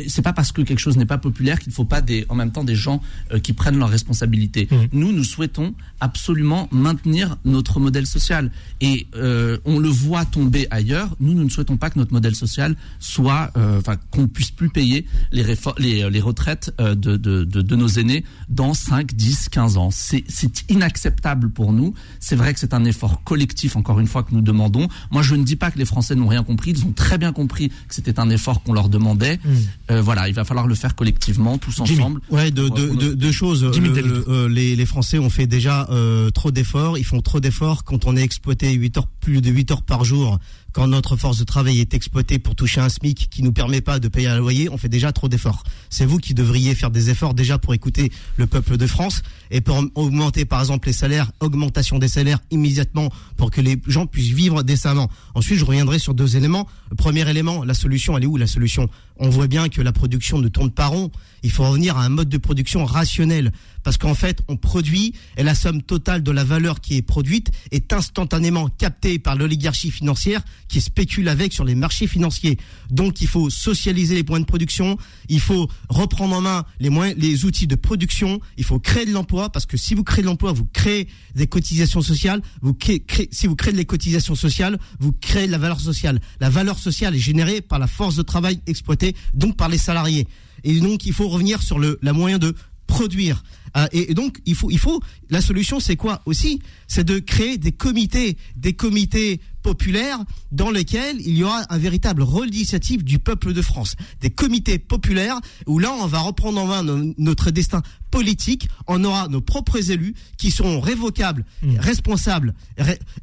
c'est pas parce que quelque chose n'est pas populaire qu'il ne faut pas des, en même temps des gens euh, qui prennent leurs responsabilités. Mmh. Nous, nous souhaitons absolument maintenir notre modèle social et euh, on le voit tomber ailleurs. Nous, nous ne souhaitons pas que notre modèle social soit, enfin, qu'on puisse plus payer les, les, les retraites de, de, de, de, nos aînés dans 5, 10, 15 ans. C'est inacceptable pour nous. C'est vrai que c'est un effort collectif, encore une fois, que nous demandons. Moi, je ne dis pas que les Français n'ont rien compris. Ils ont très bien compris que c'était un effort qu'on leur demandait. Hmm. Euh, voilà, il va falloir le faire collectivement, tous ensemble. Ouais, deux de, de, choses. Euh, les, les, Français ont fait déjà euh, trop d'efforts. Ils font trop d'efforts quand on est exploité 8 heures, plus de 8 heures par jour quand notre force de travail est exploitée pour toucher un SMIC qui nous permet pas de payer un loyer, on fait déjà trop d'efforts. C'est vous qui devriez faire des efforts déjà pour écouter le peuple de France et pour augmenter par exemple les salaires, augmentation des salaires immédiatement pour que les gens puissent vivre décemment. Ensuite, je reviendrai sur deux éléments. Le premier élément, la solution, elle est où la solution? On voit bien que la production ne tourne pas rond. Il faut revenir à un mode de production rationnel parce qu'en fait, on produit et la somme totale de la valeur qui est produite est instantanément captée par l'oligarchie financière qui spécule avec sur les marchés financiers. Donc, il faut socialiser les points de production, il faut reprendre en main les moyens, les outils de production, il faut créer de l'emploi parce que si vous créez de l'emploi, vous créez des cotisations sociales, vous créez, si vous créez des cotisations sociales, vous créez de la valeur sociale. La valeur sociale est générée par la force de travail exploitée, donc par les salariés. Et donc, il faut revenir sur le, la moyen de produire. Euh, et, donc, il faut, il faut, la solution, c'est quoi aussi? C'est de créer des comités, des comités populaires dans lesquels il y aura un véritable rôle d'initiative du peuple de France. Des comités populaires où là, on va reprendre en main notre destin politique. On aura nos propres élus qui seront révocables, mmh. responsables,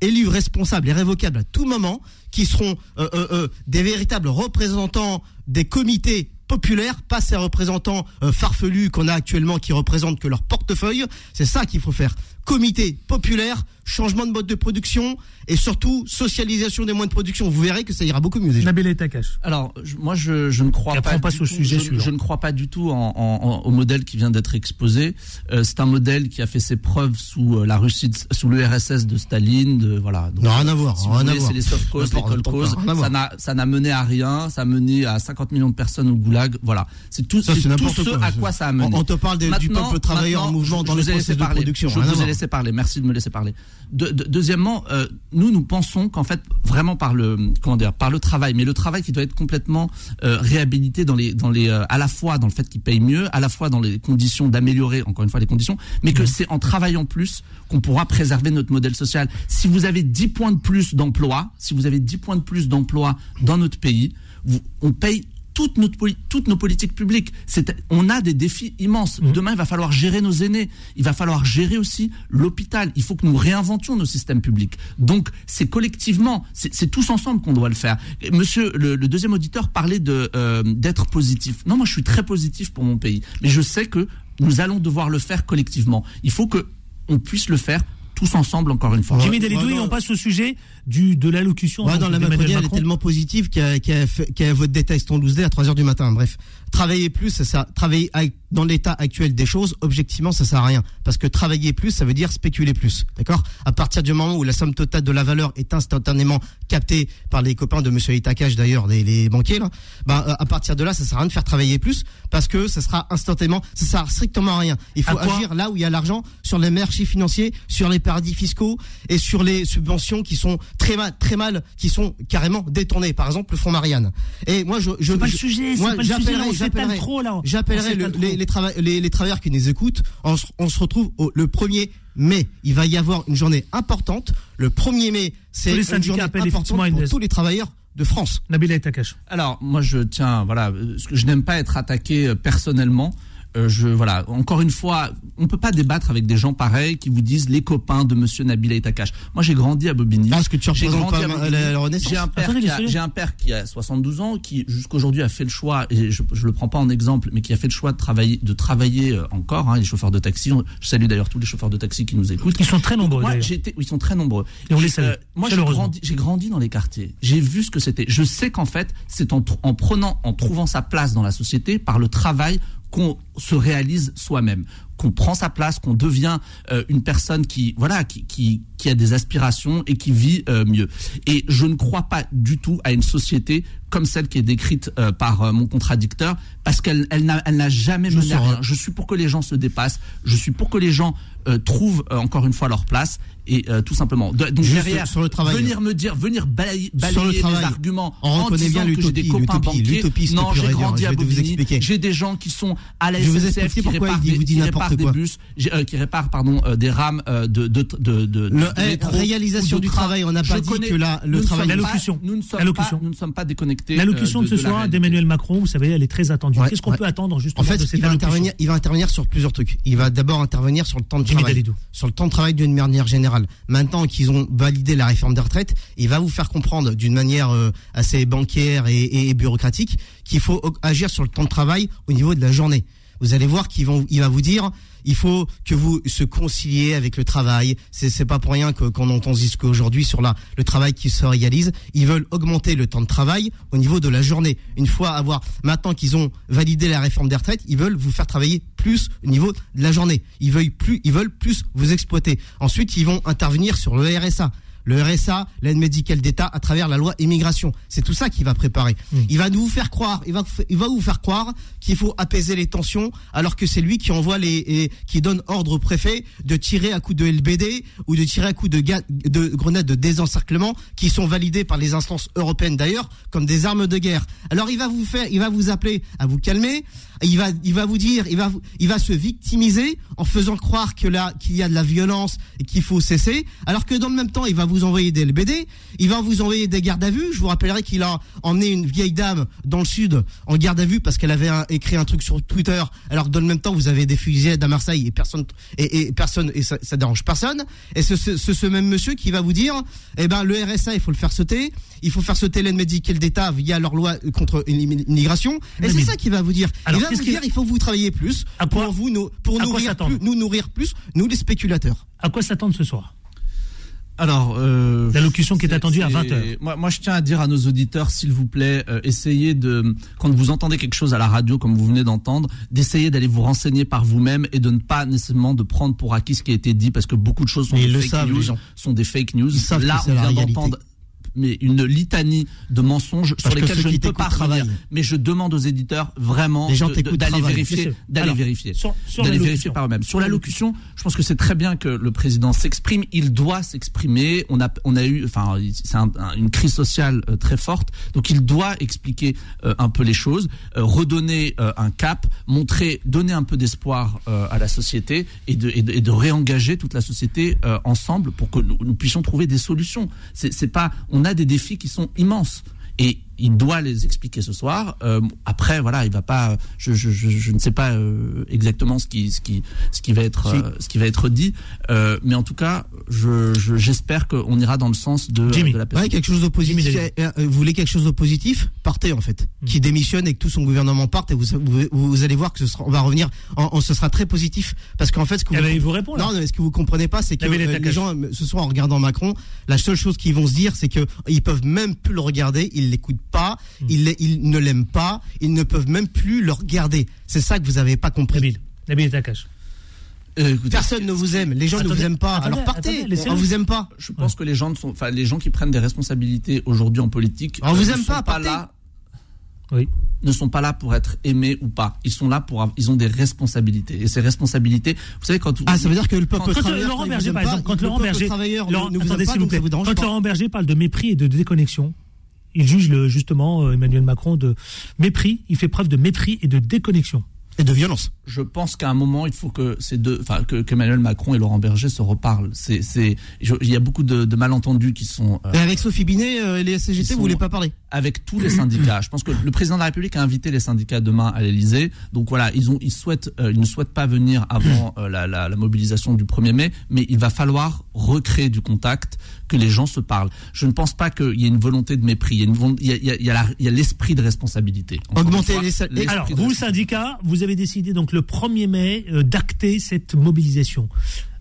élus responsables et révocables à tout moment, qui seront euh, euh, des véritables représentants des comités populaire, pas ces représentants euh, farfelus qu'on a actuellement qui représentent que leur portefeuille. C'est ça qu'il faut faire. Comité populaire, changement de mode de production et surtout socialisation des moyens de production. Vous verrez que ça ira beaucoup mieux déjà. Nabil Takash. Alors, moi, je, je, ne crois pas, pas sujet. Je, je, ne crois pas du tout en, en, au modèle qui vient d'être exposé. Euh, c'est un modèle qui a fait ses preuves sous euh, la Russie, sous l'URSS de Staline. De, voilà. Donc, non, rien à voir. Si c'est les soft causes, les cold causes. Ça n'a, ça n'a mené à rien. Ça a mené à 50 millions de personnes au goulag. Voilà. C'est tout, c'est tout ce à quoi ça a mené. On, te parle du peuple travailleur en mouvement dans les processus de production. Je vous ai laisser parler. Merci de me laisser parler. De- de- deuxièmement, euh, nous nous pensons qu'en fait vraiment par le comment dire par le travail, mais le travail qui doit être complètement euh, réhabilité dans les dans les euh, à la fois dans le fait qu'il paye mieux, à la fois dans les conditions d'améliorer encore une fois les conditions, mais que c'est en travaillant plus qu'on pourra préserver notre modèle social. Si vous avez 10 points de plus d'emploi, si vous avez 10 points de plus d'emploi dans notre pays, vous, on paye toute notre poli- toutes nos politiques publiques. On a des défis immenses. Demain, il va falloir gérer nos aînés. Il va falloir gérer aussi l'hôpital. Il faut que nous réinventions nos systèmes publics. Donc, c'est collectivement, c'est, tous ensemble qu'on doit le faire. Et Monsieur, le, le deuxième auditeur parlait euh, d'être positif. Non, moi, je suis très positif pour mon pays, mais je sais que nous allons devoir le faire collectivement. Il faut que on puisse le faire tous ensemble, encore une fois. Jimmy Delidoui, ouais, on passe au sujet du, de l'allocution Ouais, dans la Macronie, elle est tellement positive qu'elle qu'elle fait- qu'elle vote des textes en 12 à 3 heures du matin. Bref, travailler plus, ça, ça travailler avec- dans l'état actuel des choses, objectivement, ça sert à rien. Parce que travailler plus, ça veut dire spéculer plus. D'accord? À partir du moment où la somme totale de la valeur est instantanément captée par les copains de Monsieur Itakash, d'ailleurs, les, les banquiers, là, bah, à partir de là, ça sert à rien de faire travailler plus parce que ça sera instantanément, ça sert strictement à rien. Il faut agir là où il y a l'argent, sur les marchés financiers, sur les paradis fiscaux et sur les subventions qui sont très mal, très mal, qui sont carrément détournées. Par exemple, le fonds Marianne. Et moi, je, pas le je- sujet, moi, pas J'appellerai le- les, les, trava- les, les travailleurs qui nous écoutent. On, se- on se retrouve au, le 1er mai. Il va y avoir une journée importante. Le 1er mai, c'est Tous les une syndicats journée appellent importante une- pour tous les travailleurs de France. Nabila Takash. Alors, moi, je tiens, voilà, euh, ce que je n'aime pas être attaqué euh, personnellement. Euh, je, voilà, encore une fois, on peut pas débattre avec des gens pareils qui vous disent les copains de Monsieur Nabil Aitakash. Moi, j'ai grandi à Bobigny. Ah, est-ce que tu J'ai grandi pas à la- Bobigny. la- la Renaissance J'ai un père qui a, laissez-le. j'ai un père qui a 72 ans, qui jusqu'aujourd'hui a fait le choix, et je, je le prends pas en exemple, mais qui a fait le choix de travailler, de travailler euh, encore. Hein, les chauffeurs de taxi. On- Je salue d'ailleurs tous les chauffeurs de taxi qui nous écoutent. Ils sont très nombreux, Moi, d'ailleurs. j'ai été- ils sont très nombreux. Et on les Euh, salue, moi, j'ai chaleureusement. grandi, j'ai grandi dans les quartiers. J'ai vu ce que c'était. Je sais qu'en fait, c'est en prenant, en trouvant sa place dans la société par le travail qu'on se réalise soi-même, qu'on prend sa place, qu'on devient euh, une personne qui, voilà, qui, qui, qui a des aspirations et qui vit euh, mieux. Et je ne crois pas du tout à une société comme celle qui est décrite euh, par euh, mon contradicteur, parce qu'elle elle n'a elle n'a jamais Je mené à rien. Je suis pour que les gens se dépassent. Je suis pour que les gens euh, trouvent euh, encore une fois leur place et euh, tout simplement. De- donc Juste derrière, sur le travail. venir me dire, venir balayer, balayer les arguments On en disant bien que j'ai des copains banquiers. Non, j'ai grandi à Bobigny. J'ai des gens qui sont à la SNCF qui réparent vous dit n'importe des bus, euh, qui réparent pardon euh, des rames euh, de de de de, Le- eh, métro réalisation du train. travail, on n'a Je pas dit connais- que la- le travail- L'allocution. Nous ne sommes pas, nous ne sommes pas déconnectés. L'allocution de ce soir d'Emmanuel Macron, vous savez, elle est très attendue. Qu'est-ce qu'on peut attendre justement En fait, de cette il va allocution intervenir, il va intervenir sur plusieurs trucs. Il va d'abord intervenir sur le temps de travail, sur le temps de travail d'une manière générale. Maintenant qu'ils ont validé la réforme des retraites, il va vous faire comprendre d'une manière assez bancaire et, bureaucratique qu'il faut agir sur le temps de travail au niveau de la journée. Vous allez voir qu'il vont, va vous dire, il faut que vous se conciliez avec le travail. C'est, c'est pas pour rien qu'on entend ce discours aujourd'hui sur le travail qui se réalise. Ils veulent augmenter le temps de travail au niveau de la journée. Une fois avoir, maintenant qu'ils ont validé la réforme des retraites, ils veulent vous faire travailler plus au niveau de la journée. Ils veulent plus, ils veulent plus vous exploiter. Ensuite, ils vont intervenir sur le RSA. Le RSA, l'aide médicale d'État, à travers la loi immigration. C'est tout ça qu'il va préparer. Il va nous faire croire, il va, il va vous faire croire qu'il faut apaiser les tensions, alors que c'est lui qui envoie les, et qui donne ordre au préfet de tirer à coup de LBD ou de tirer à coup de, ga- de grenades de désencerclement qui sont validées par les instances européennes d'ailleurs comme des armes de guerre. Alors il va vous faire, il va vous appeler à vous calmer. Il va, il va vous dire, il va, il va se victimiser en faisant croire que là, qu'il y a de la violence et qu'il faut cesser. Alors que dans le même temps, il va vous envoyer des LBD, il va vous envoyer des gardes à vue. Je vous rappellerai qu'il a emmené une vieille dame dans le sud en garde à vue parce qu'elle avait un- écrit un truc sur Twitter. Alors que dans le même temps, vous avez des fusillades à Marseille et personne, et, et personne, et ça, ça dérange personne. Et ce, ce, même monsieur qui va vous dire, eh ben, le RSA, il faut le faire sauter. Il faut faire sauter l'aide médicale d'État via leur loi contre l'immigration. Et c'est ça qu'il va vous dire. Alors, il va vous dire, il faut vous travailler plus À pour vous, nous, pour nourrir plus, nous nourrir plus, nous les spéculateurs. À quoi s'attendre ce soir? Alors, euh, L'allocution qui est attendue à c'est- 20 heures. Moi, moi, je tiens à dire à nos auditeurs, s'il vous plaît, euh, essayez de, quand vous entendez quelque chose à la radio, comme vous venez d'entendre, d'essayer d'aller vous renseigner par vous-même et de ne pas nécessairement de prendre pour acquis ce qui a été dit, parce que beaucoup de choses sont des le fake savent, news, sont des fake news. Ils savent Là, on vient d'entendre mais une litanie de mensonges Parce sur que lesquels je ne peux pas revenir. travaillent. Mais je demande aux éditeurs vraiment d'aller vérifier, d'aller vérifier, d'aller vérifier par eux-mêmes. Sur la locution, je pense que c'est très bien que le président s'exprime. Il doit s'exprimer. On a, on a eu, enfin, c'est un- un- une crise sociale euh, très forte, donc il doit expliquer euh, un peu les choses, euh, redonner un cap, montrer, donner un peu d'espoir à la société et de, et de, et de réengager toute la société ensemble pour que nous, nous puissions trouver des solutions. C'est c'est pas, on a des défis qui sont immenses. Et il doit les expliquer ce soir. Euh, après, voilà, il va pas. Je, je, je, je ne sais pas euh, exactement ce qui, ce qui, ce qui va être, euh, ce qui va être dit, euh, mais en tout cas, je, je- j'espère qu'on ira dans le sens de, Jimmy. de la Ouais, personne. quelque chose de positif. Jimmy Vous voulez quelque chose de positif? Partez en fait. Mm. Qui démissionne et que tout son gouvernement parte et vous, vous, vous allez voir que ce sera, on va revenir. En, en- ce sera très positif parce qu'en fait, ce que Eh vous, ben, il vous répond non, mais ce que vous comprenez pas, c'est que les gens, ce soir, en regardant Macron, la seule chose qu'ils vont se dire, c'est que ils peuvent même plus le regarder, ils l'écoutent pas, Hmm. ils, ne l'aiment pas, ils ne peuvent même plus le regarder. C'est ça que vous avez pas compris. Nabil, Nabil Takash. Euh, écoutez, Personne ne vous aime, les gens ne vous aiment pas. attendez, Alors partez, attendez, on vous aime pas. je pense que les gens sont, enfin, les gens qui prennent des responsabilités aujourd'hui en politique, On vous ne aime sont pas, là. Oui. ne sont pas là pour être aimés ou pas. Ils sont là pour, avoir- ils ont des responsabilités. Et ces responsabilités, vous savez quand Ah, ça veut dire que le peuple Quand, travailleur, Laurent quand il Berger, vous aime par pas, exemple, quand le Laurent peuple Berger, travailleur Laurent- ne vous aime attendez, pas, s'il vous plaît. Quand pas. Laurent Berger parle de mépris et de déconnexion, il juge le, justement euh, Emmanuel Macron de mépris. Il fait preuve de mépris et de déconnexion. Et de violence. je pense qu'à un moment, il faut que ces deux, enfin, que, que Emmanuel Macron et Laurent Berger se reparlent. C'est, c'est, il y a beaucoup de, de malentendus qui sont euh, Et avec Sophie Binet euh, et les Ils CGT, sont- vous voulez pas parler? avec tous les syndicats. Je pense que le président de la République a invité les syndicats demain à l'Élysée. Donc voilà, ils ont, ils souhaitent, euh, ils ne souhaitent pas venir avant euh, la, la, la mobilisation du 1er mai, mais il va falloir recréer du contact, que les gens se parlent. Je ne pense pas qu'il y ait une volonté de mépris. Il y a, une volon- il y a, il y a, il y a la- il y a l'esprit de responsabilité. Augmenter les l'esprit Alors, vous, responsabilité. syndicat, vous avez décidé donc le 1er mai euh, d'acter cette mobilisation.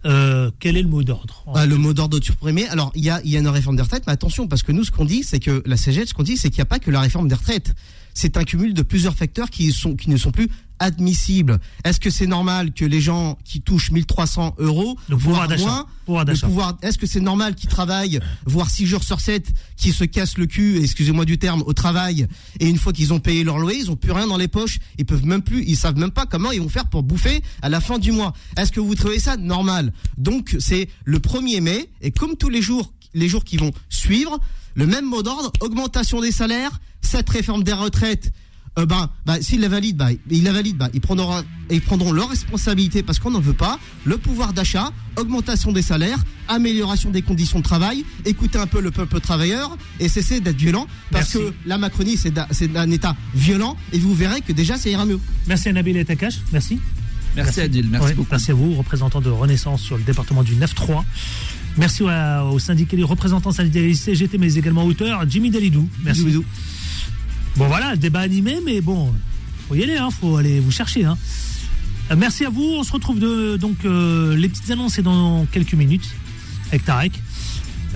Euh, quel est le mot d'ordre Bah, Le mot d'ordre du premier. Alors, il y a, il y a une réforme des retraites, mais attention, parce que nous, ce qu'on dit, c'est que la CGT, ce qu'on dit, c'est qu'il n'y a pas que la réforme des retraites. C'est un cumul de plusieurs facteurs qui, sont, qui ne sont plus admissibles. Est-ce que c'est normal que les gens qui touchent 1300 euros, Donc, pouvoir moins, Pouvoir le d'achat. pouvoir, est-ce que c'est normal qu'ils travaillent, voire 6 jours sur 7, qui se cassent le cul, excusez-moi du terme, au travail, et une fois qu'ils ont payé leur loyer, ils ont plus rien dans les poches, ils peuvent même plus, ils savent même pas comment ils vont faire pour bouffer à la fin du mois. Est-ce que vous trouvez ça normal? Donc, c'est le 1er mai, et comme tous les jours, les jours qui vont suivre, le même mot d'ordre, augmentation des salaires, cette réforme des retraites, euh, ben, ben, s'ils la valident, ben, ils la valident, ben, ils prendront, ils prendront leurs responsabilités parce qu'on n'en veut pas. Le pouvoir d'achat, augmentation des salaires, amélioration des conditions de travail, écoutez un peu le peuple travailleur et cessez d'être violent parce Merci. que la Macronie c'est un État violent et vous verrez que déjà ça ira mieux. Merci à Nabil et Takash. Merci. Merci Adil, merci Ouais, beaucoup. Merci à vous, représentant de Renaissance sur le département du 9-3. Merci aux syndicats, représentants syndicalistes CGT, mais également auteurs, Jimmy Dalidou. Merci. Bisous, bisous. Bon voilà, débat animé, mais bon, faut y aller, hein, faut aller vous chercher. Hein. Euh, Merci à vous. On se retrouve de, donc euh, les petites annonces dans quelques minutes avec Tarek.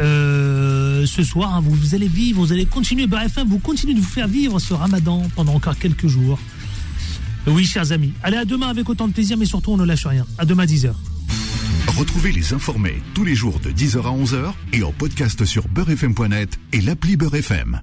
Euh, ce soir, hein, vous, allez vivre, vous allez continuer. BFM, vous continuez de vous faire vivre ce Ramadan pendant encore quelques jours. Oui, chers amis. Allez à demain avec autant de plaisir, mais surtout on ne lâche rien. À demain 10h. Retrouvez les informés tous les jours de 10h à 11h et en podcast sur beurrefm.net et l'appli Beurrefm.